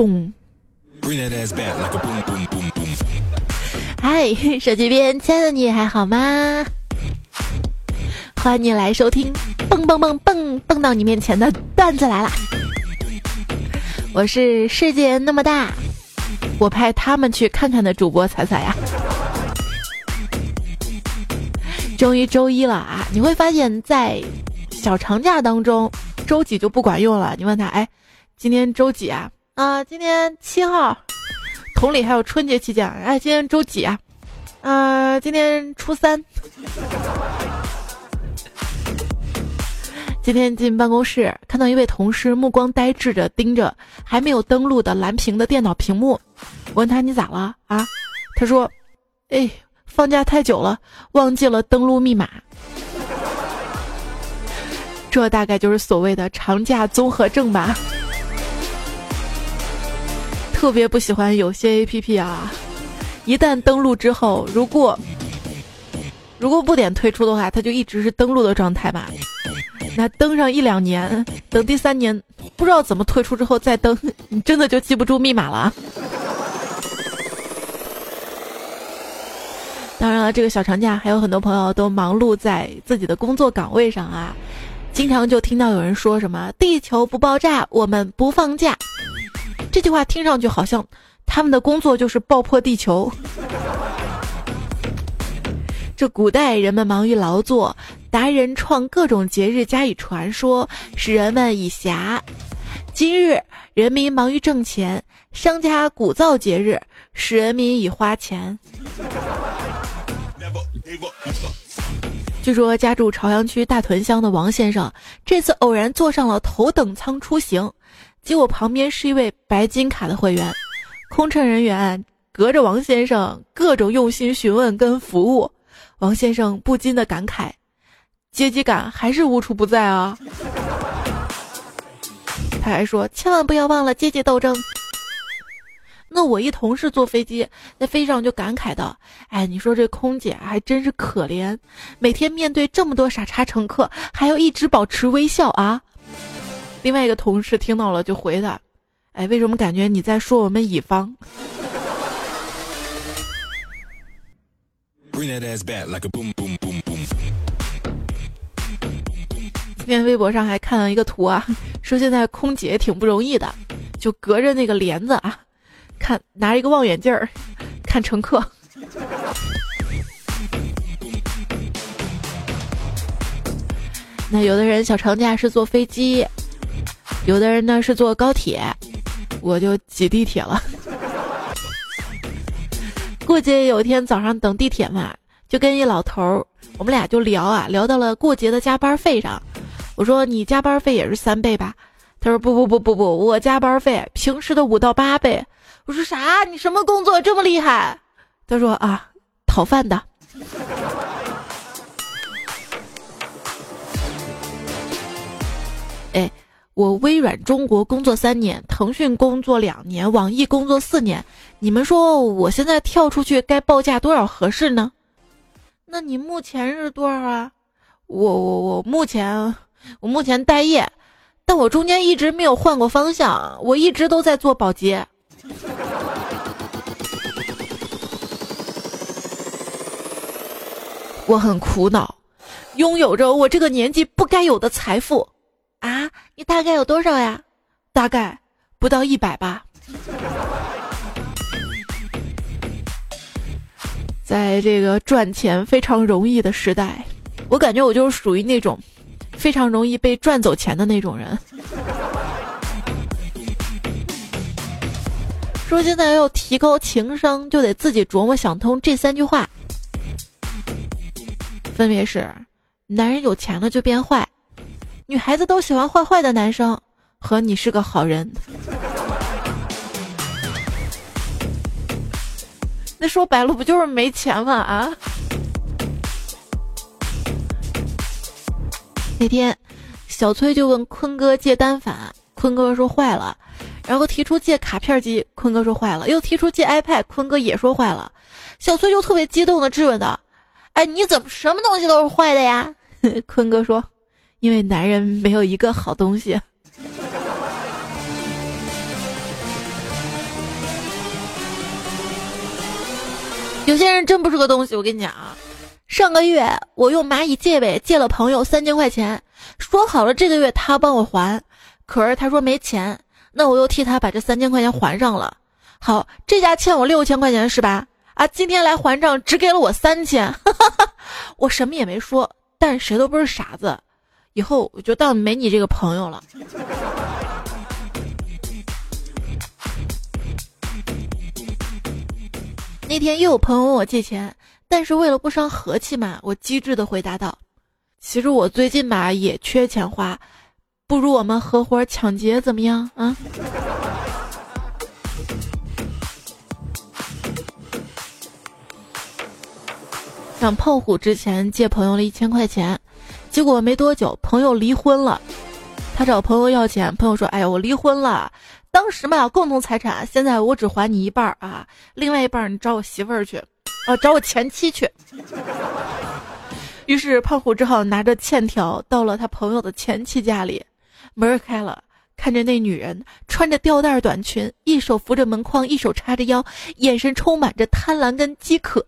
嘣。嗨，手机边亲爱的你还好吗？欢迎你来收听蹦蹦蹦蹦蹦到你面前的段子来了。我是世界那么大，我派他们去看看的主播彩彩呀。终于周一了啊！你会发现在小长假当中，周几就不管用了。你问他，哎，今天周几啊？啊，今天七号。同理，还有春节期间，哎，今天周几啊？啊，今天初三。今天进办公室，看到一位同事目光呆滞着盯着还没有登录的蓝屏的电脑屏幕。我问他你咋了啊？他说，哎。放假太久了，忘记了登录密码。这大概就是所谓的长假综合症吧。特别不喜欢有些 A P P 啊，一旦登录之后，如果如果不点退出的话，它就一直是登录的状态嘛。那登上一两年，等第三年不知道怎么退出之后再登，你真的就记不住密码了。当然了，这个小长假还有很多朋友都忙碌在自己的工作岗位上啊，经常就听到有人说什么“地球不爆炸，我们不放假”，这句话听上去好像他们的工作就是爆破地球。这古代人们忙于劳作，达人创各种节日加以传说，使人们以暇；今日人民忙于挣钱，商家鼓噪节日，使人民以花钱。据说家住朝阳区大屯乡的王先生，这次偶然坐上了头等舱出行，结果旁边是一位白金卡的会员，空乘人员隔着王先生各种用心询问跟服务，王先生不禁的感慨：阶级感还是无处不在啊！他还说：千万不要忘了阶级斗争。那我一同事坐飞机，在飞机上就感慨道：“哎，你说这空姐还真是可怜，每天面对这么多傻叉乘客，还要一直保持微笑啊。”另外一个同事听到了就回他：“哎，为什么感觉你在说我们乙方？”今天微博上还看了一个图啊，说现在空姐挺不容易的，就隔着那个帘子啊。看，拿一个望远镜儿看乘客。那有的人小长假是坐飞机，有的人呢是坐高铁，我就挤地铁了。过节有一天早上等地铁嘛，就跟一老头儿，我们俩就聊啊，聊到了过节的加班费上。我说你加班费也是三倍吧？他说不不不不不，我加班费平时的五到八倍。我说啥？你什么工作这么厉害？他说啊，讨饭的。哎，我微软中国工作三年，腾讯工作两年，网易工作四年。你们说我现在跳出去该报价多少合适呢？那你目前是多少啊？我我我目前我目前待业，但我中间一直没有换过方向，我一直都在做保洁。我很苦恼，拥有着我这个年纪不该有的财富，啊！你大概有多少呀？大概不到一百吧。在这个赚钱非常容易的时代，我感觉我就是属于那种非常容易被赚走钱的那种人。说现在要提高情商，就得自己琢磨想通这三句话。分别是：男人有钱了就变坏，女孩子都喜欢坏坏的男生，和你是个好人。那说白了不就是没钱吗？啊！那天，小崔就问坤哥借单反，坤哥说坏了，然后提出借卡片机，坤哥说坏了，又提出借 iPad，坤哥也说坏了，小崔就特别激动的质问道。哎，你怎么什么东西都是坏的呀？坤哥说：“因为男人没有一个好东西。有些人真不是个东西我跟你讲啊。上个月我用蚂蚁借呗借了朋友三千块钱说好了这个月他帮我还可是他说没钱那我又替他把这三千块钱还上了。好这家欠我六千块钱是吧？啊今天来还账只给了我三千。我什么也没说但谁都不是傻子。以后我就当没你这个朋友了。那天又有朋友问我借钱，但是为了不伤和气嘛，我机智的回答道：“其实我最近吧也缺钱花，不如我们合伙抢劫怎么样啊？”让胖虎之前借朋友了一千块钱，结果没多久朋友离婚了，他找朋友要钱，朋友说：“哎呀，我离婚了。”当时嘛，共同财产，现在我只还你一半啊，另外一半你找我媳妇儿去，啊，找我前妻去。于是胖虎只好拿着欠条到了他朋友的前妻家里，门开了，看着那女人穿着吊带短裙，一手扶着门框，一手叉着腰，眼神充满着贪婪跟饥渴，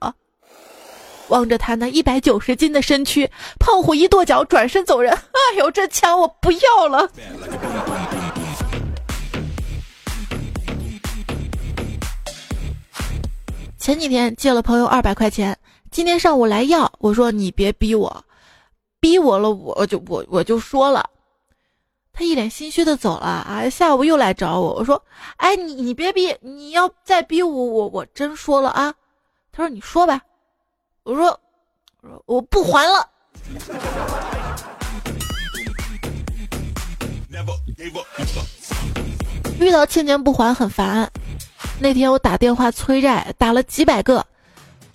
望着他那一百九十斤的身躯，胖虎一跺脚转身走人。哎呦，这钱我不要了。前几天借了朋友二百块钱，今天上午来要，我说你别逼我，逼我了我就我我就说了，他一脸心虚的走了啊，下午又来找我，我说，哎你你别逼，你要再逼我我我真说了啊，他说你说吧，我说我说我不还了，遇到欠钱不还很烦。那天我打电话催债，打了几百个，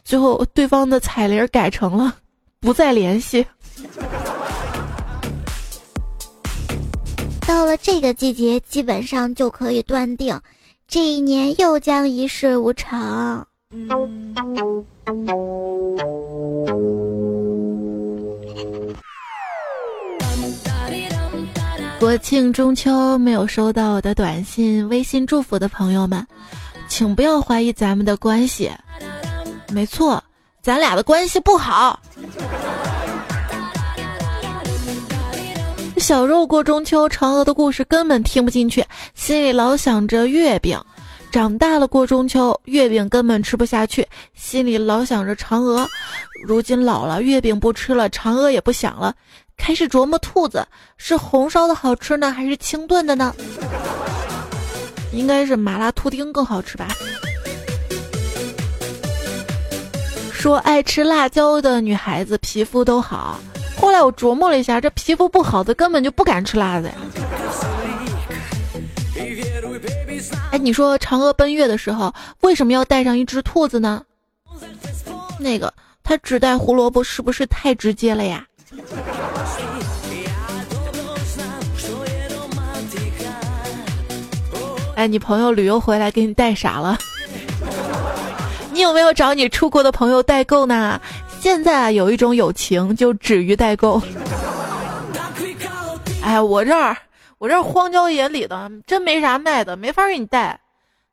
最后对方的彩铃改成了不再联系。到了这个季节，基本上就可以断定，这一年又将一事无成。国庆中秋没有收到我的短信、微信祝福的朋友们。请不要怀疑咱们的关系，没错，咱俩的关系不好。小肉过中秋，嫦娥的故事根本听不进去，心里老想着月饼；长大了过中秋，月饼根本吃不下去，心里老想着嫦娥；如今老了，月饼不吃了，嫦娥也不想了，开始琢磨兔子是红烧的好吃呢，还是清炖的呢？应该是麻辣兔丁更好吃吧？说爱吃辣椒的女孩子皮肤都好。后来我琢磨了一下，这皮肤不好的根本就不敢吃辣的呀。哎，你说嫦娥奔月的时候为什么要带上一只兔子呢？那个，他只带胡萝卜是不是太直接了呀？哎，你朋友旅游回来给你带啥了？你有没有找你出国的朋友代购呢？现在啊，有一种友情就止于代购。哎，我这儿我这荒郊野里的，真没啥卖的，没法给你带。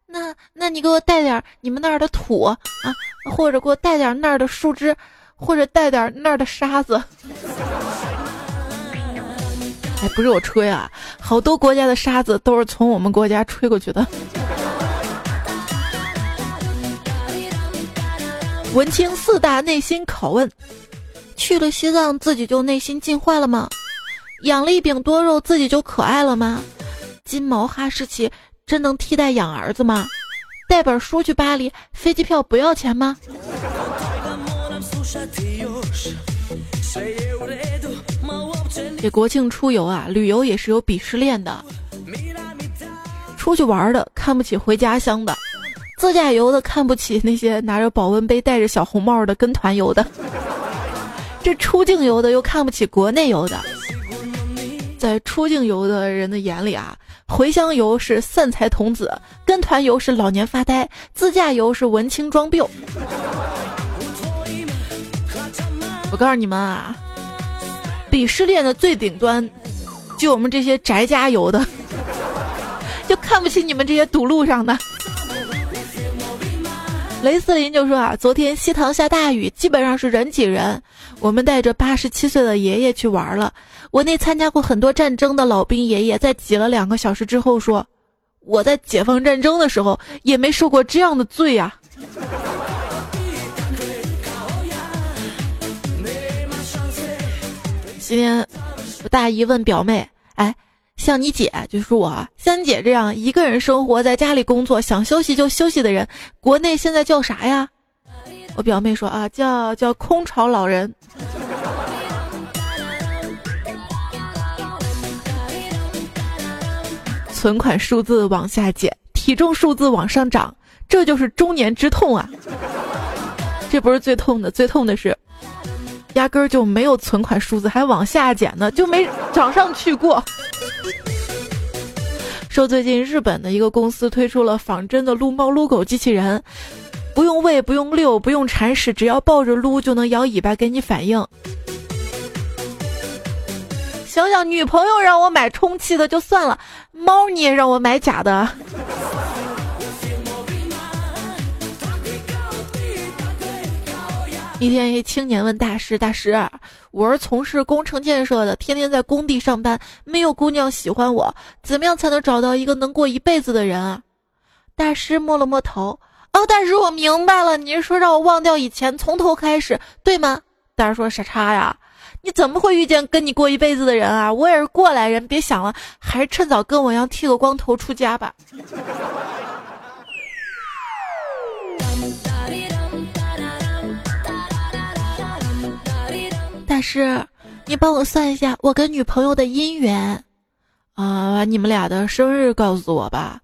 那那你给我带点你们那儿的土啊，或者给我带点那儿的树枝，或者带点那儿的沙子。哎，不是我吹啊，好多国家的沙子都是从我们国家吹过去的。文清四大内心拷问：去了西藏自己就内心进化了吗？养了一饼多肉自己就可爱了吗？金毛哈士奇真能替代养儿子吗？带本书去巴黎，飞机票不要钱吗？这国庆出游啊，旅游也是有鄙视链的。出去玩的看不起回家乡的，自驾游的看不起那些拿着保温杯、戴着小红帽的跟团游的，这出境游的又看不起国内游的。在出境游的人的眼里啊，回乡游是散财童子，跟团游是老年发呆，自驾游是文青装病。我告诉你们啊。鄙视链的最顶端，就我们这些宅家游的，就看不起你们这些堵路上的。雷思林就说啊，昨天西塘下大雨，基本上是人挤人。我们带着八十七岁的爷爷去玩了。我那参加过很多战争的老兵爷爷，在挤了两个小时之后说：“我在解放战争的时候也没受过这样的罪呀。”今天我大姨问表妹：“哎。”像你姐就是我，像你姐这样一个人生活在家里工作，想休息就休息的人，国内现在叫啥呀？我表妹说啊，叫叫空巢老人。存款数字往下减，体重数字往上涨，这就是中年之痛啊！这不是最痛的，最痛的是，压根儿就没有存款数字，还往下减呢，就没涨上去过。说最近日本的一个公司推出了仿真的撸猫撸狗机器人，不用喂，不用遛，不用铲屎，只要抱着撸就能摇尾巴给你反应。想想女朋友让我买充气的就算了，猫你也让我买假的。一天，一青年问大师：“大师，我是从事工程建设的，天天在工地上班，没有姑娘喜欢我，怎么样才能找到一个能过一辈子的人啊？”大师摸了摸头：“哦，大师，我明白了，你是说让我忘掉以前，从头开始，对吗？”大师说：“傻叉呀，你怎么会遇见跟你过一辈子的人啊？我也是过来人，别想了，还是趁早跟我一样剃个光头出家吧。”大师，你帮我算一下我跟女朋友的姻缘，啊，把你们俩的生日告诉我吧。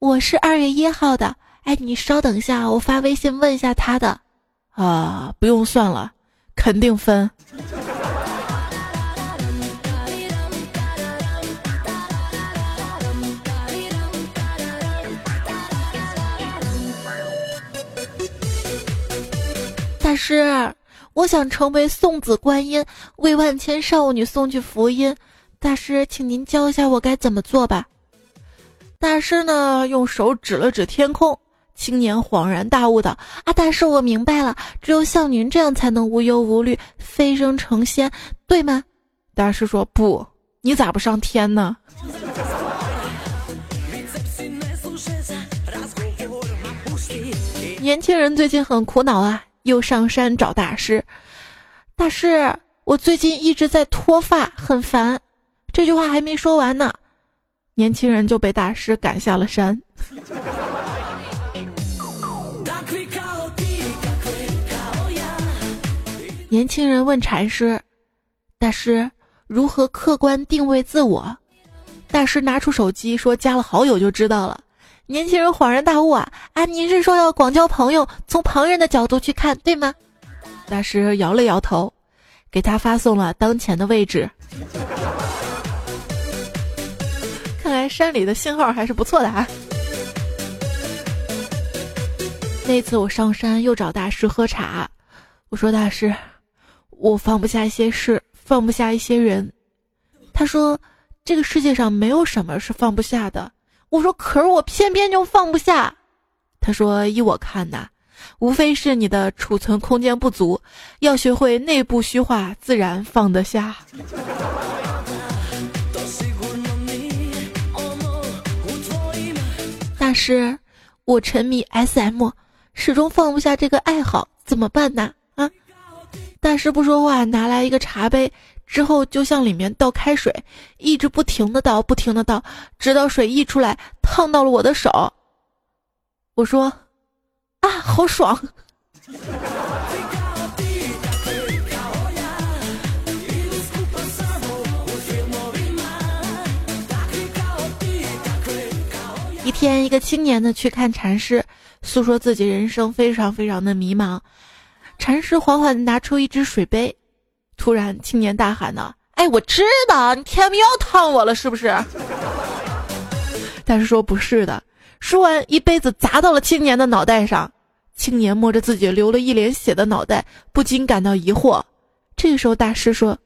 我是二月一号的，哎，你稍等一下，我发微信问一下他的。啊，不用算了，肯定分。大师。我想成为送子观音，为万千少女送去福音。大师，请您教一下我该怎么做吧。大师呢，用手指了指天空。青年恍然大悟道：“啊，大师，我明白了，只有像您这样才能无忧无虑，飞升成仙，对吗？”大师说：“不，你咋不上天呢？”年轻人最近很苦恼啊。又上山找大师，大师，我最近一直在脱发，很烦。这句话还没说完呢，年轻人就被大师赶下了山。年轻人问禅师：“大师，如何客观定位自我？”大师拿出手机说：“加了好友就知道了。”年轻人恍然大悟啊！啊，您是说要广交朋友，从旁人的角度去看，对吗？大师摇了摇头，给他发送了当前的位置。看来山里的信号还是不错的啊。那次我上山又找大师喝茶，我说大师，我放不下一些事，放不下一些人。他说，这个世界上没有什么是放不下的。我说，可是我偏偏就放不下。他说：“依我看呐，无非是你的储存空间不足，要学会内部虚化，自然放得下。”大师，我沉迷 SM，始终放不下这个爱好，怎么办呢？大师不说话，拿来一个茶杯。之后就向里面倒开水，一直不停的倒，不停的倒，直到水溢出来，烫到了我的手。我说：“啊，好爽！”一天，一个青年呢去看禅师，诉说自己人生非常非常的迷茫。禅师缓缓拿出一只水杯。突然，青年大喊道：“哎，我知道你天明要烫我了，是不是？”但是说不是的。说完，一杯子砸到了青年的脑袋上。青年摸着自己流了一脸血的脑袋，不禁感到疑惑。这时候，大师说：“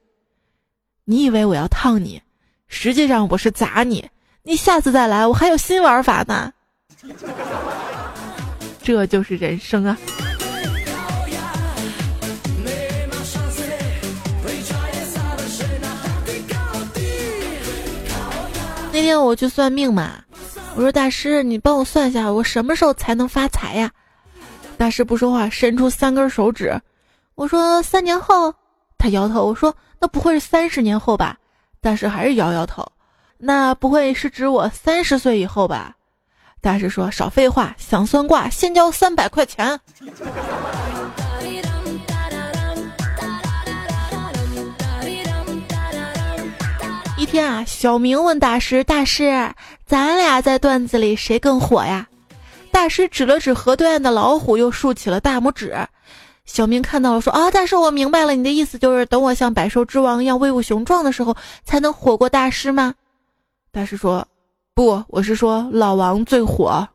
你以为我要烫你，实际上我是砸你。你下次再来，我还有新玩法呢。” 这就是人生啊！那天我去算命嘛，我说大师，你帮我算一下，我什么时候才能发财呀？大师不说话，伸出三根手指。我说三年后，他摇头。我说那不会是三十年后吧？大师还是摇摇头。那不会是指我三十岁以后吧？大师说少废话，想算卦先交三百块钱。一天啊，小明问大师：“大师，咱俩在段子里谁更火呀？”大师指了指河对岸的老虎，又竖起了大拇指。小明看到了，说：“啊，大师，我明白了，你的意思就是等我像百兽之王一样威武雄壮的时候，才能火过大师吗？”大师说：“不，我是说老王最火。”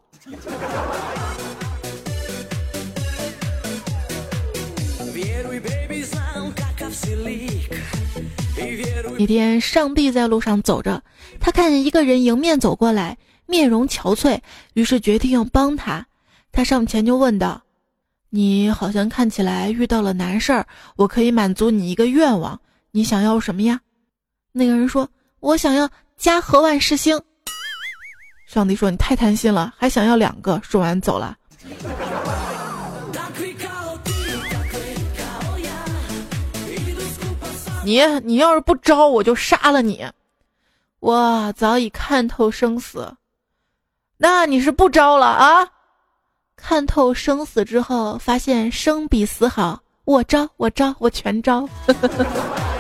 天，上帝在路上走着，他看见一个人迎面走过来，面容憔悴，于是决定要帮他。他上前就问道：“你好像看起来遇到了难事儿，我可以满足你一个愿望，你想要什么呀？”那个人说：“我想要家和万事兴。”上帝说：“你太贪心了，还想要两个。”说完走了。你你要是不招，我就杀了你！我早已看透生死，那你是不招了啊？看透生死之后，发现生比死好，我招我招我全招。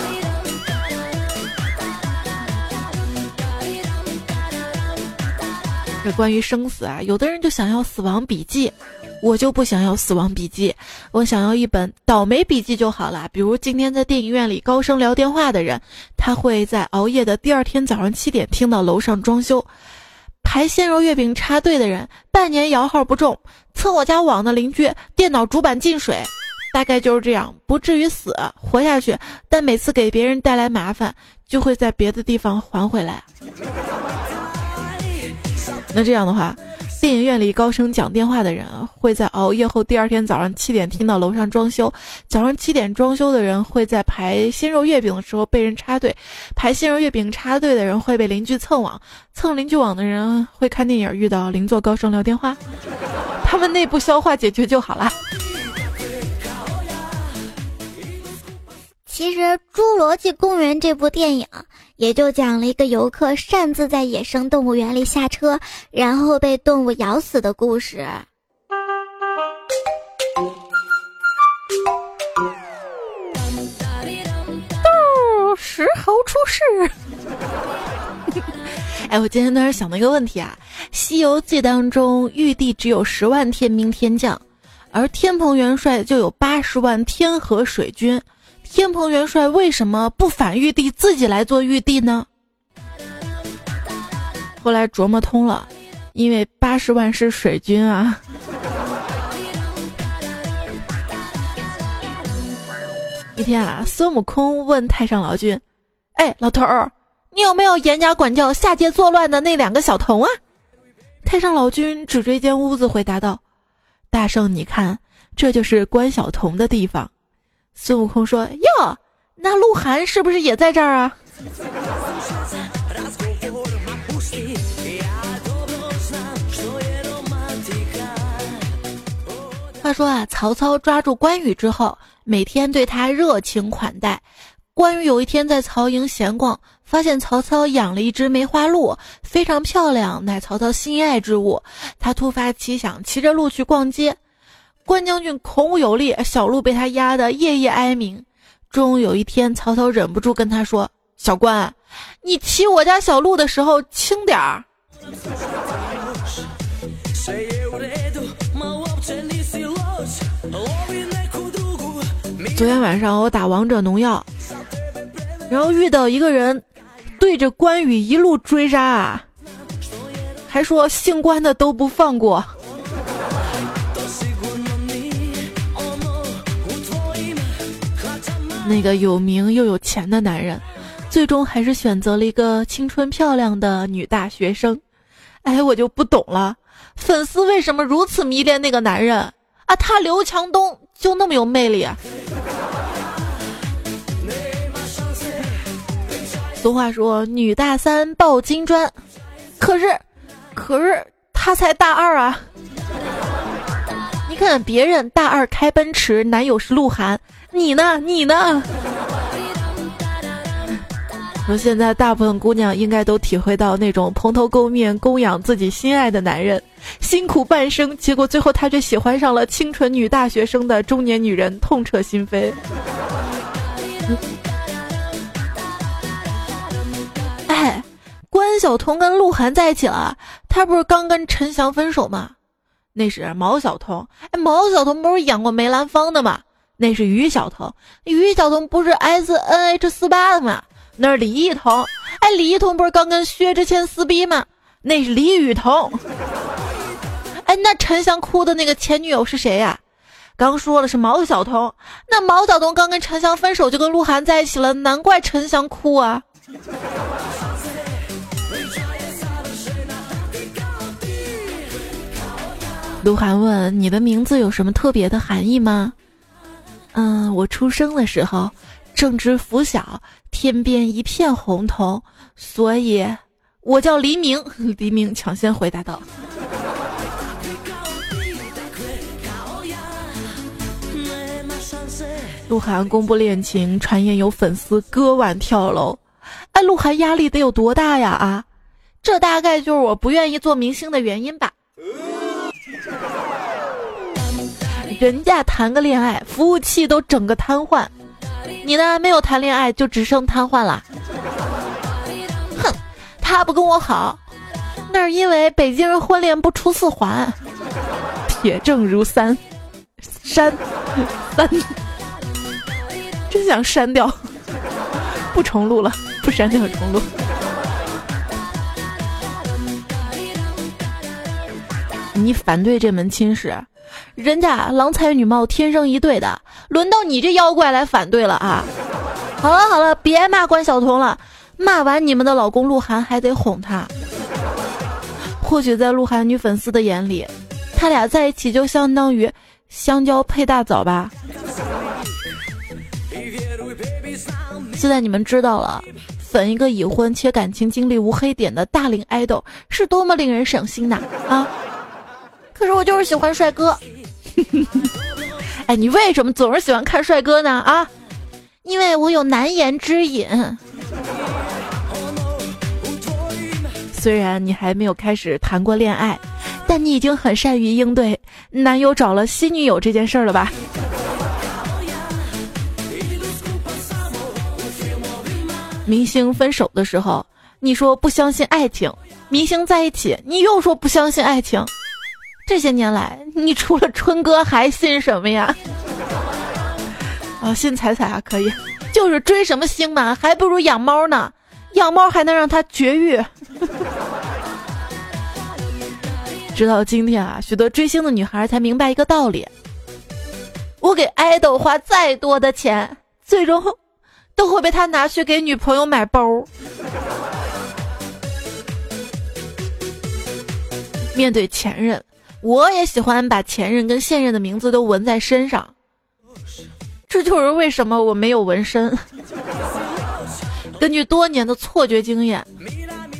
这关于生死啊，有的人就想要死亡笔记。我就不想要死亡笔记，我想要一本倒霉笔记就好了。比如今天在电影院里高声聊电话的人，他会在熬夜的第二天早上七点听到楼上装修；排鲜肉月饼插队的人，半年摇号不中；蹭我家网的邻居，电脑主板进水。大概就是这样，不至于死，活下去，但每次给别人带来麻烦，就会在别的地方还回来。那这样的话。电影院里高声讲电话的人会在熬夜后第二天早上七点听到楼上装修；早上七点装修的人会在排鲜肉月饼的时候被人插队；排鲜肉月饼插队的人会被邻居蹭网；蹭邻居网的人会看电影遇到邻座高声聊电话。他们内部消化解决就好了。其实《侏罗纪公园》这部电影。也就讲了一个游客擅自在野生动物园里下车，然后被动物咬死的故事。豆石猴出世。哎，我今天突然想到一个问题啊，《西游记》当中玉帝只有十万天兵天将，而天蓬元帅就有八十万天河水军。天蓬元帅为什么不反玉帝，自己来做玉帝呢？后来琢磨通了，因为八十万是水军啊。一天啊，孙悟空问太上老君：“哎，老头儿，你有没有严加管教下界作乱的那两个小童啊？”太上老君指着一间屋子回答道：“大圣，你看，这就是关小童的地方。”孙悟空说：“哟，那鹿晗是不是也在这儿啊？”话说啊，曹操抓住关羽之后，每天对他热情款待。关羽有一天在曹营闲逛，发现曹操养了一只梅花鹿，非常漂亮，乃曹操心爱之物。他突发奇想，骑着鹿去逛街。关将军孔武有力，小鹿被他压得夜夜哀鸣。终有一天，曹操忍不住跟他说：“小关，你骑我家小鹿的时候轻点儿。”昨天晚上我打王者农药，然后遇到一个人，对着关羽一路追杀，还说姓关的都不放过。那个有名又有钱的男人，最终还是选择了一个青春漂亮的女大学生。哎，我就不懂了，粉丝为什么如此迷恋那个男人啊？他刘强东就那么有魅力啊？俗话说“女大三抱金砖”，可是，可是他才大二啊！你看别人大二开奔驰，男友是鹿晗，你呢？你呢？说现在大部分姑娘应该都体会到那种蓬头垢面供养自己心爱的男人，辛苦半生，结果最后他却喜欢上了清纯女大学生的中年女人，痛彻心扉。哎，关晓彤跟鹿晗在一起了，他不是刚跟陈翔分手吗？那是毛晓彤。哎，毛晓彤不是演过梅兰芳的吗？那是于晓彤。于晓彤不是 S N H 四八的吗？那是李一桐。哎，李一桐不是刚跟薛之谦撕逼吗？那是李雨桐。哎，那陈翔哭的那个前女友是谁呀？刚说了是毛晓彤。那毛晓彤刚跟陈翔分手就跟鹿晗在一起了，难怪陈翔哭啊。鹿晗问：“你的名字有什么特别的含义吗？”嗯，我出生的时候正值拂晓，天边一片红彤，所以我叫黎明。黎明抢先回答道。鹿晗公布恋情，传言有粉丝割腕跳楼。哎，鹿晗压力得有多大呀？啊，这大概就是我不愿意做明星的原因吧。人家谈个恋爱，服务器都整个瘫痪，你呢？没有谈恋爱就只剩瘫痪了。哼，他不跟我好，那是因为北京人婚恋不出四环，铁证如山，删，三，真想删掉，不重录了，不删掉重录。你反对这门亲事？人家郎才女貌，天生一对的，轮到你这妖怪来反对了啊！好了好了，别骂关晓彤了，骂完你们的老公鹿晗还得哄他。或许在鹿晗女粉丝的眼里，他俩在一起就相当于香蕉配大枣吧。现在你们知道了，粉一个已婚且感情经历无黑点的大龄爱豆是多么令人省心呐！啊！可是我就是喜欢帅哥，哎，你为什么总是喜欢看帅哥呢？啊，因为我有难言之隐。虽然你还没有开始谈过恋爱，但你已经很善于应对男友找了新女友这件事了吧？明星分手的时候，你说不相信爱情；明星在一起，你又说不相信爱情。这些年来，你除了春哥还信什么呀？啊，信彩彩啊，可以，就是追什么星嘛，还不如养猫呢，养猫还能让它绝育。直到今天啊，许多追星的女孩才明白一个道理：我给爱豆花再多的钱，最终都会被他拿去给女朋友买包。面对前任。我也喜欢把前任跟现任的名字都纹在身上，这就是为什么我没有纹身。根据多年的错觉经验，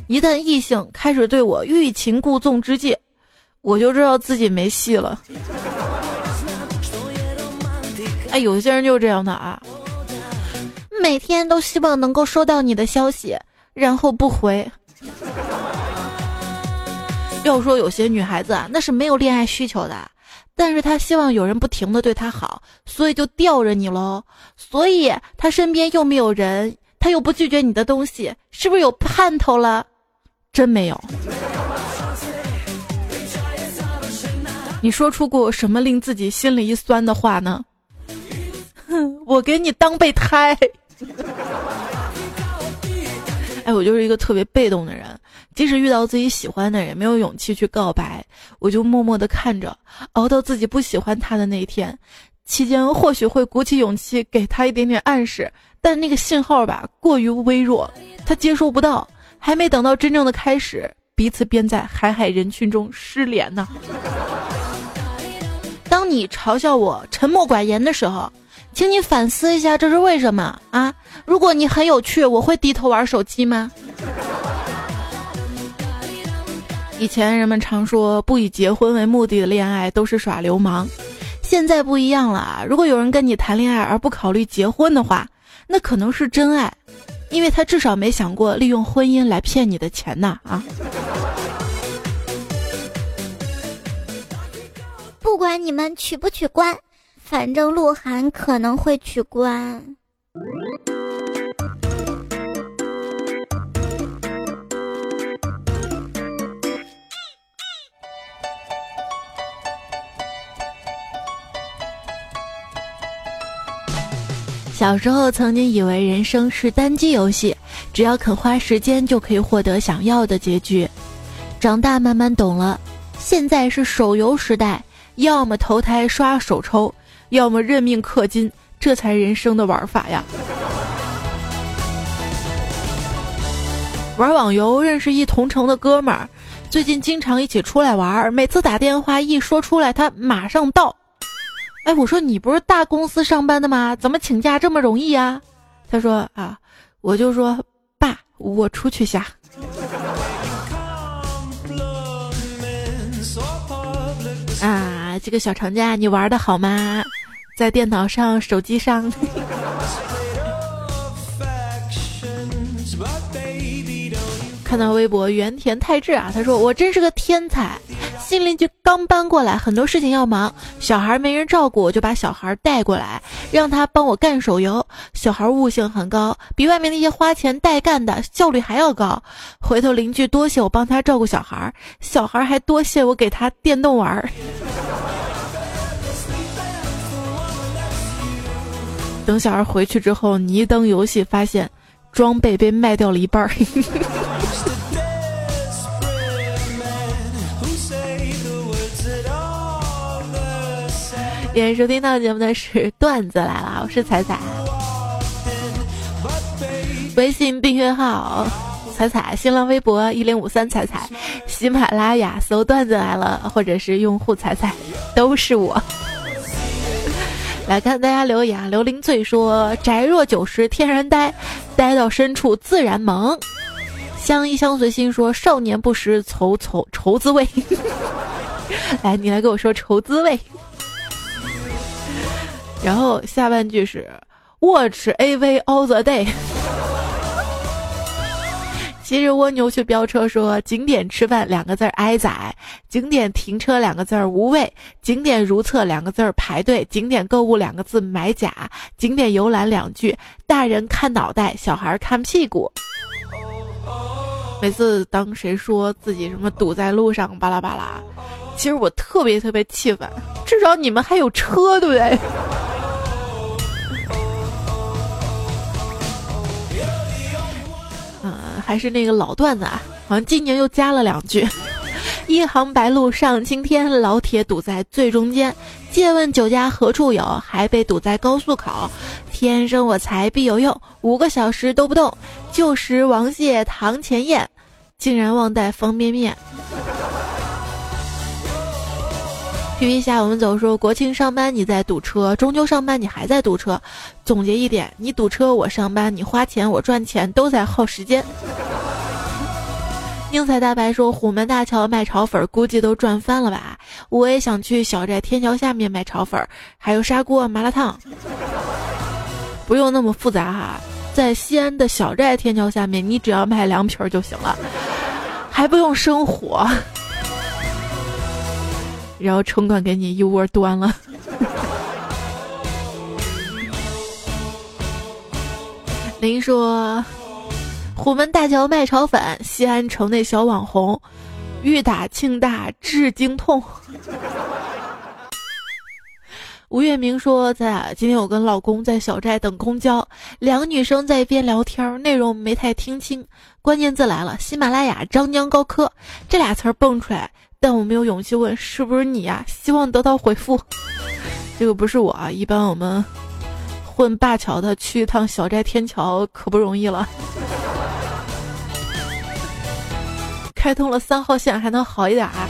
一旦异性开始对我欲擒故纵之际，我就知道自己没戏了。哎，有些人就是这样的啊，每天都希望能够收到你的消息，然后不回。要说有些女孩子啊，那是没有恋爱需求的，但是她希望有人不停的对她好，所以就吊着你喽。所以她身边又没有人，她又不拒绝你的东西，是不是有盼头了？真没有。你说出过什么令自己心里一酸的话呢？哼，我给你当备胎。哎，我就是一个特别被动的人。即使遇到自己喜欢的人，没有勇气去告白，我就默默的看着，熬到自己不喜欢他的那一天。期间或许会鼓起勇气给他一点点暗示，但那个信号吧过于微弱，他接收不到。还没等到真正的开始，彼此便在海海人群中失联呢。当你嘲笑我沉默寡言的时候，请你反思一下这是为什么啊？如果你很有趣，我会低头玩手机吗？以前人们常说不以结婚为目的的恋爱都是耍流氓，现在不一样了啊。如果有人跟你谈恋爱而不考虑结婚的话，那可能是真爱，因为他至少没想过利用婚姻来骗你的钱呐啊！不管你们取不取关，反正鹿晗可能会取关。小时候曾经以为人生是单机游戏，只要肯花时间就可以获得想要的结局。长大慢慢懂了，现在是手游时代，要么投胎刷手抽，要么认命氪金，这才人生的玩法呀。玩网游认识一同城的哥们儿，最近经常一起出来玩，每次打电话一说出来，他马上到。哎，我说你不是大公司上班的吗？怎么请假这么容易啊？他说啊，我就说爸，我出去下。啊，这个小长假你玩的好吗？在电脑上、手机上。看到微博原田太志啊，他说我真是个天才。新邻居刚搬过来，很多事情要忙，小孩没人照顾，我就把小孩带过来，让他帮我干手游。小孩悟性很高，比外面那些花钱代干的效率还要高。回头邻居多谢我帮他照顾小孩，小孩还多谢我给他电动玩。等小孩回去之后，你一登游戏，发现装备被卖掉了一半儿。今天收听到节目呢是段子来了，我是彩彩。微信订阅号彩彩，新浪微博一零五三彩彩，喜马拉雅搜段子来了，或者是用户彩彩，都是我。来看大家留言啊，刘玲醉说：宅若久时天然呆，呆到深处自然萌。相依相随心说：少年不识愁愁愁滋味。来，你来给我说愁滋味。然后下半句是 Watch AV all the day。骑着蜗牛去飙车，说景点吃饭两个字儿挨宰，景点停车两个字儿无畏，景点如厕两个字儿排队，景点购物两个字买假，景点游览两句大人看脑袋，小孩看屁股。每次当谁说自己什么堵在路上巴拉巴拉，其实我特别特别气愤，至少你们还有车，对不对？还是那个老段子啊，好像今年又加了两句：一行白鹭上青天，老铁堵在最中间。借问酒家何处有？还被堵在高速口。天生我材必有用，五个小时都不动。旧时王谢堂前燕，竟然忘带方便面。皮皮虾，我们走说国庆上班你在堵车，中秋上班你还在堵车。总结一点，你堵车我上班，你花钱我赚钱，都在耗时间。宁采大白说虎门大桥卖炒粉，估计都赚翻了吧？我也想去小寨天桥下面卖炒粉，还有砂锅麻辣烫。不用那么复杂哈，在西安的小寨天桥下面，你只要卖凉皮儿就行了，还不用生火。然后城管给你一窝端了。您说，虎门大桥卖炒粉，西安城内小网红，欲打庆大治经痛。吴月明说，在今天我跟老公在小寨等公交，两个女生在一边聊天，内容没太听清，关键字来了，喜马拉雅张江高科这俩词儿蹦出来。但我没有勇气问是不是你呀，希望得到回复。这个不是我啊，一般我们混灞桥的去一趟小寨天桥可不容易了。开通了三号线还能好一点啊？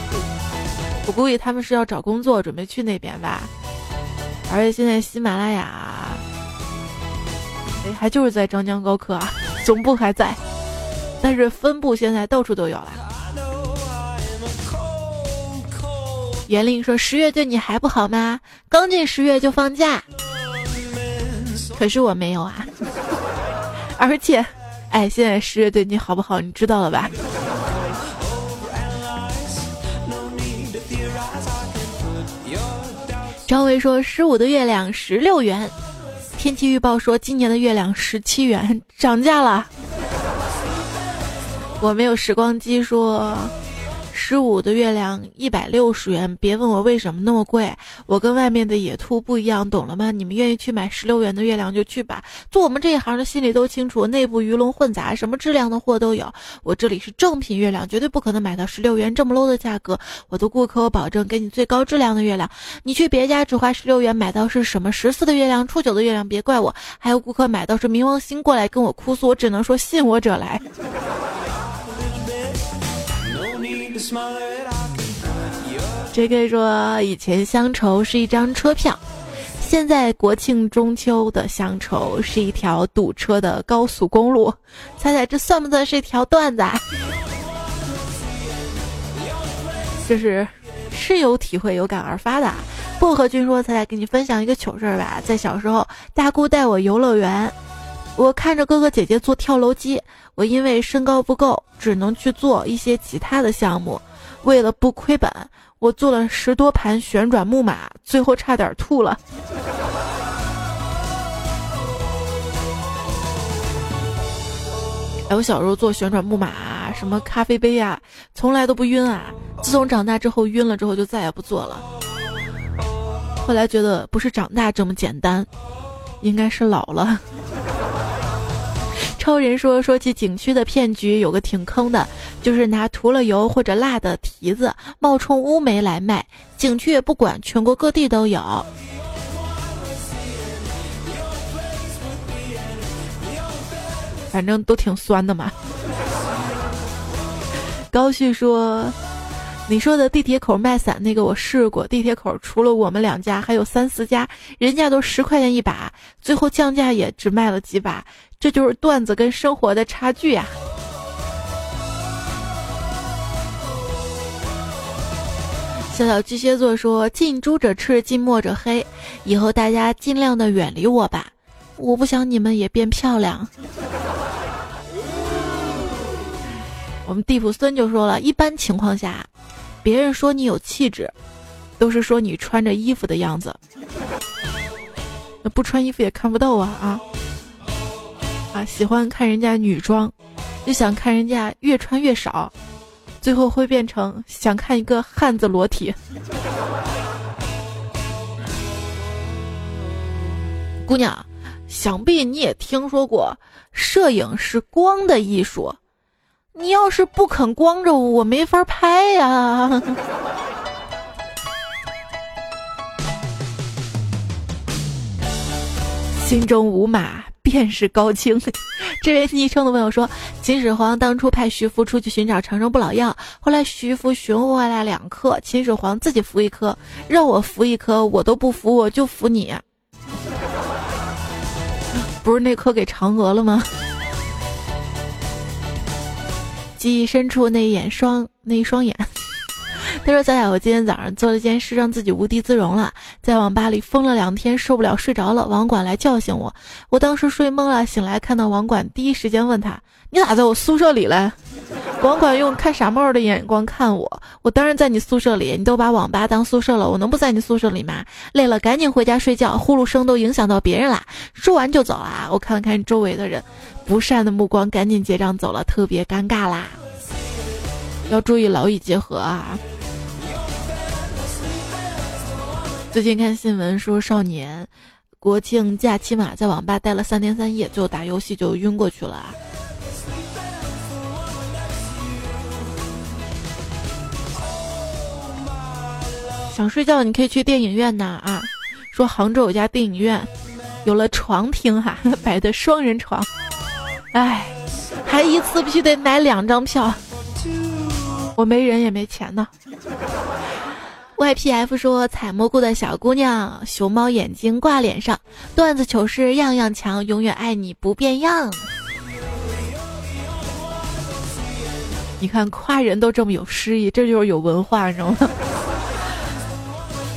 我估计他们是要找工作，准备去那边吧。而且现在喜马拉雅，哎，还就是在张江高科啊，总部还在，但是分部现在到处都有了。袁令说：“十月对你还不好吗？刚进十月就放假，可是我没有啊。而且，哎，现在十月对你好不好？你知道了吧？”张维说：“十五的月亮十六元。”天气预报说：“今年的月亮十七元，涨价了。”我没有时光机说。十五的月亮一百六十元，别问我为什么那么贵，我跟外面的野兔不一样，懂了吗？你们愿意去买十六元的月亮就去吧。做我们这一行的心里都清楚，内部鱼龙混杂，什么质量的货都有。我这里是正品月亮，绝对不可能买到十六元这么 low 的价格。我的顾客，我保证给你最高质量的月亮。你去别家只花十六元买到是什么十四的月亮、初九的月亮，别怪我。还有顾客买到是冥王星过来跟我哭诉，我只能说信我者来。J K 说：“以前乡愁是一张车票，现在国庆中秋的乡愁是一条堵车的高速公路。猜猜这算不算是一条段子？” 这是深有体会、有感而发的。薄荷君说：“猜猜，给你分享一个糗事儿吧。在小时候，大姑带我游乐园，我看着哥哥姐姐做跳楼机。”我因为身高不够，只能去做一些其他的项目。为了不亏本，我做了十多盘旋转木马，最后差点吐了。哎，我小时候做旋转木马，什么咖啡杯啊，从来都不晕啊。自从长大之后晕了之后，就再也不做了。后来觉得不是长大这么简单，应该是老了。超人说：“说起景区的骗局，有个挺坑的，就是拿涂了油或者辣的蹄子冒充乌梅来卖，景区也不管，全国各地都有。反正都挺酸的嘛。”高旭说：“你说的地铁口卖伞那个我试过，地铁口除了我们两家，还有三四家，人家都十块钱一把，最后降价也只卖了几把。”这就是段子跟生活的差距呀！小小巨蟹座说：“近朱者赤，近墨者黑。”以后大家尽量的远离我吧，我不想你们也变漂亮。我们地府孙就说了，一般情况下，别人说你有气质，都是说你穿着衣服的样子，那不穿衣服也看不到啊啊！啊喜欢看人家女装，就想看人家越穿越少，最后会变成想看一个汉子裸体。姑娘，想必你也听说过，摄影是光的艺术。你要是不肯光着我，我没法拍呀。心中无马。便是高清。这位昵称的朋友说，秦始皇当初派徐福出去寻找长生不老药，后来徐福寻回来两颗，秦始皇自己服一颗，让我服一颗，我都不服，我就服你。不是那颗给嫦娥了吗？记忆深处那一眼双，那一双眼。他说：“小雅，我今天早上做了件事，让自己无地自容了。在网吧里疯了两天，受不了，睡着了。网管来叫醒我，我当时睡懵了，醒来看到网管，第一时间问他：你咋在我宿舍里嘞？网管用看傻帽的眼光看我，我当然在你宿舍里。你都把网吧当宿舍了，我能不在你宿舍里吗？累了赶紧回家睡觉，呼噜声都影响到别人啦。说完就走啊！我看了看周围的人，不善的目光，赶紧结账走了，特别尴尬啦。要注意劳逸结合啊！”最近看新闻说，少年国庆假期嘛，在网吧待了三天三夜，最后打游戏就晕过去了。想睡觉，你可以去电影院呐啊！说杭州有家电影院，有了床厅哈，摆的双人床，哎，还一次必须得买两张票。我没人也没钱呢。YPF 说：“采蘑菇的小姑娘，熊猫眼睛挂脸上，段子糗事样样强，永远爱你不变样。”你看夸人都这么有诗意，这就是有文化，你知道吗？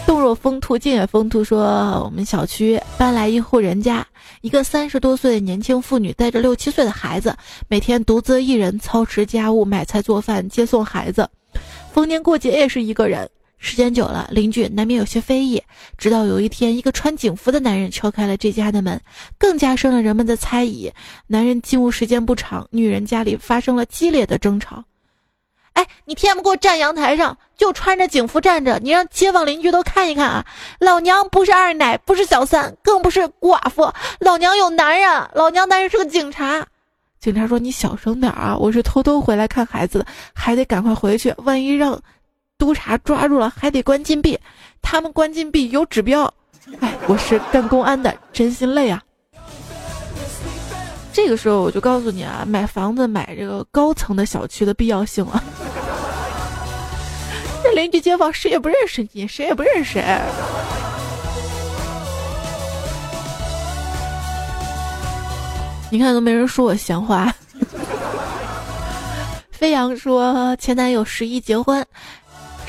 动若风兔，静也风兔说：“我们小区搬来一户人家，一个三十多岁的年轻妇女带着六七岁的孩子，每天独自一人操持家务、买菜、做饭、接送孩子，逢年过节也是一个人。”时间久了，邻居难免有些非议。直到有一天，一个穿警服的男人敲开了这家的门，更加深了人们的猜疑。男人进屋时间不长，女人家里发生了激烈的争吵。哎，你天不给我站阳台上，就穿着警服站着，你让街坊邻居都看一看啊！老娘不是二奶，不是小三，更不是寡妇，老娘有男人，老娘男人是个警察。警察说：“你小声点啊，我是偷偷回来看孩子的，还得赶快回去，万一让……”督察抓住了，还得关禁闭。他们关禁闭有指标。哎，我是干公安的，真心累啊。这个时候我就告诉你啊，买房子买这个高层的小区的必要性了。这邻居街坊谁也不认识你，谁也不认识谁。你看都没人说我闲话。飞扬说前男友十一结婚。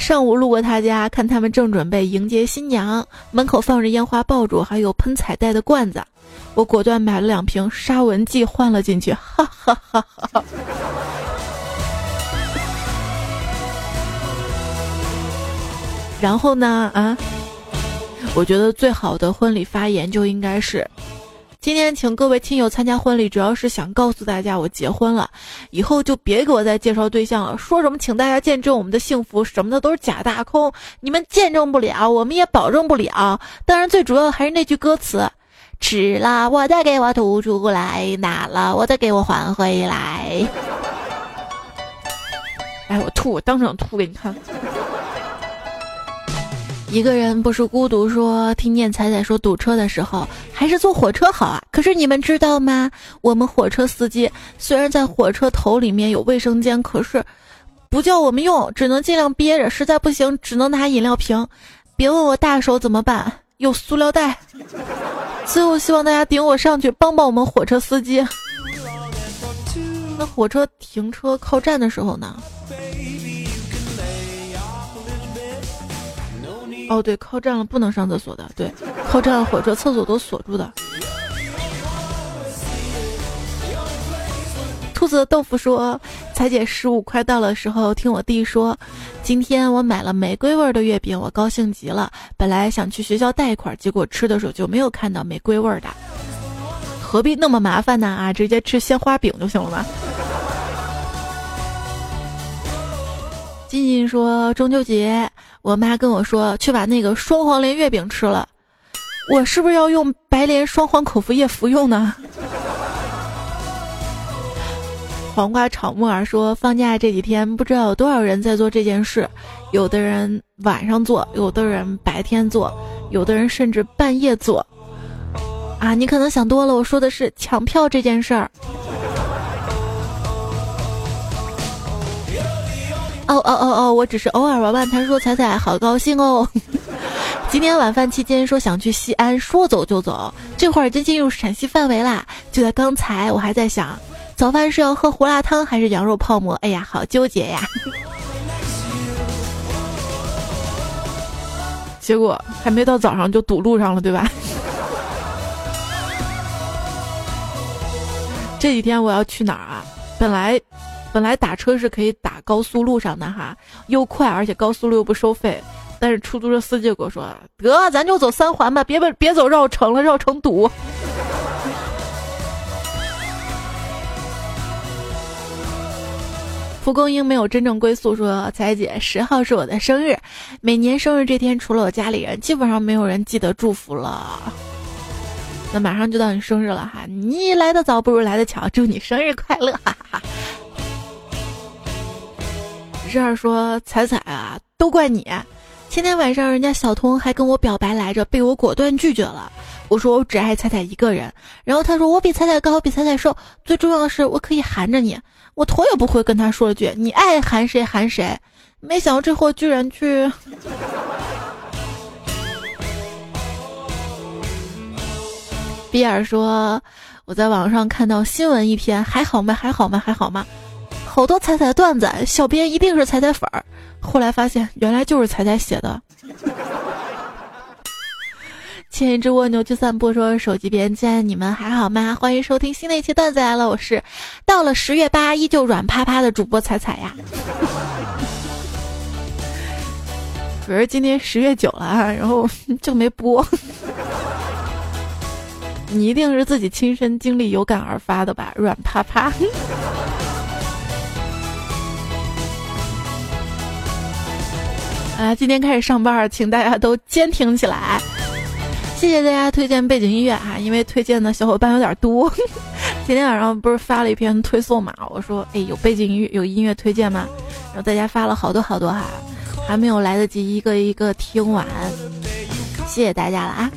上午路过他家，看他们正准备迎接新娘，门口放着烟花爆竹，还有喷彩带的罐子。我果断买了两瓶杀蚊剂换了进去，哈哈哈哈哈。然后呢？啊，我觉得最好的婚礼发言就应该是。今天请各位亲友参加婚礼，主要是想告诉大家我结婚了，以后就别给我再介绍对象了。说什么请大家见证我们的幸福什么的都是假大空，你们见证不了，我们也保证不了。当然，最主要的还是那句歌词：吃了我的给我吐出来，拿了我的给我还回来。哎，我吐，我当场吐给你看。一个人不是孤独。说听见彩彩说堵车的时候，还是坐火车好啊。可是你们知道吗？我们火车司机虽然在火车头里面有卫生间，可是不叫我们用，只能尽量憋着。实在不行，只能拿饮料瓶。别问我大手怎么办，有塑料袋。所以我希望大家顶我上去，帮帮我们火车司机。那火车停车靠站的时候呢？哦，对，靠站了不能上厕所的。对，靠站了火车厕所都锁住的。兔子豆腐说：“彩姐十五快到了时候，听我弟说，今天我买了玫瑰味的月饼，我高兴极了。本来想去学校带一块，结果吃的时候就没有看到玫瑰味的。何必那么麻烦呢？啊，直接吃鲜花饼就行了吗？”静静说：“中秋节。”我妈跟我说去把那个双黄连月饼吃了，我是不是要用白莲双黄口服液服用呢？黄瓜炒木耳说放假这几天不知道有多少人在做这件事，有的人晚上做，有的人白天做，有的人甚至半夜做。啊，你可能想多了，我说的是抢票这件事儿。哦哦哦哦，我只是偶尔玩玩。他说：“彩彩好高兴哦，今天晚饭期间说想去西安，说走就走，这会儿已经进入陕西范围啦。就在刚才，我还在想，早饭是要喝胡辣汤还是羊肉泡馍？哎呀，好纠结呀！结果还没到早上就堵路上了，对吧？这几天我要去哪儿啊？本来。”本来打车是可以打高速路上的哈，又快，而且高速路又不收费。但是出租车司机给我说：“得，咱就走三环吧，别别别走绕城了，绕城堵。”蒲公英没有真正归宿，说：“彩姐，十号是我的生日，每年生日这天，除了我家里人，基本上没有人记得祝福了。那马上就到你生日了哈，你来的早不如来的巧，祝你生日快乐！哈哈。”这儿说彩彩啊，都怪你！前天晚上人家小童还跟我表白来着，被我果断拒绝了。我说我只爱彩彩一个人。然后他说我比彩彩高，比彩彩瘦，最重要的是我可以含着你。我头也不回跟他说了句：“你爱含谁含谁。”没想到这货居然去。比尔说：“我在网上看到新闻一篇，还好吗？还好吗？还好吗？多彩彩段子，小编一定是彩彩粉儿。后来发现，原来就是彩彩写的。”牵一只蜗牛去散步，说手机边见你们还好吗？欢迎收听新的一期段子来了，我是到了十月八依旧软趴趴的主播彩彩呀。可是今天十月九了，然后 就没播。你一定是自己亲身经历有感而发的吧？软趴趴。啊，今天开始上班，请大家都坚挺起来。谢谢大家推荐背景音乐哈，因为推荐的小伙伴有点多。今天晚上不是发了一篇推送嘛？我说，哎，有背景音乐有音乐推荐吗？然后大家发了好多好多哈，还没有来得及一个一个听完。谢谢大家了啊！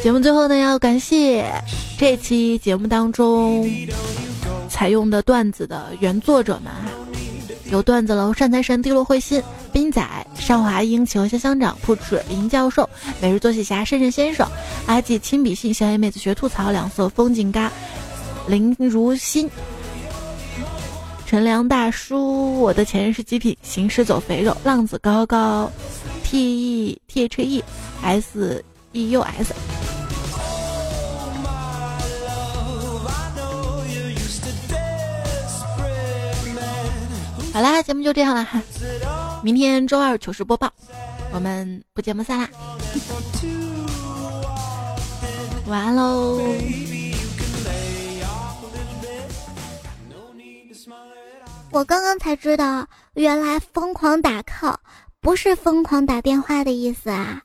节目最后呢，要感谢这期节目当中采用的段子的原作者们哈。有段子楼、善财神、滴落彗心、斌仔、上华英、企鹅香香长、扑哧、林教授、每日作喜侠、圣圣先生、阿季亲笔信、小野妹子学吐槽、两色风景嘎、林如心、陈良大叔、我的前任是极品、行尸走肥肉、浪子高高、T E T H E S E U S。好啦，节目就这样了哈，明天周二糗事播报，我们不见不散啦，晚安喽。我刚刚才知道，原来疯狂打 call 不是疯狂打电话的意思啊。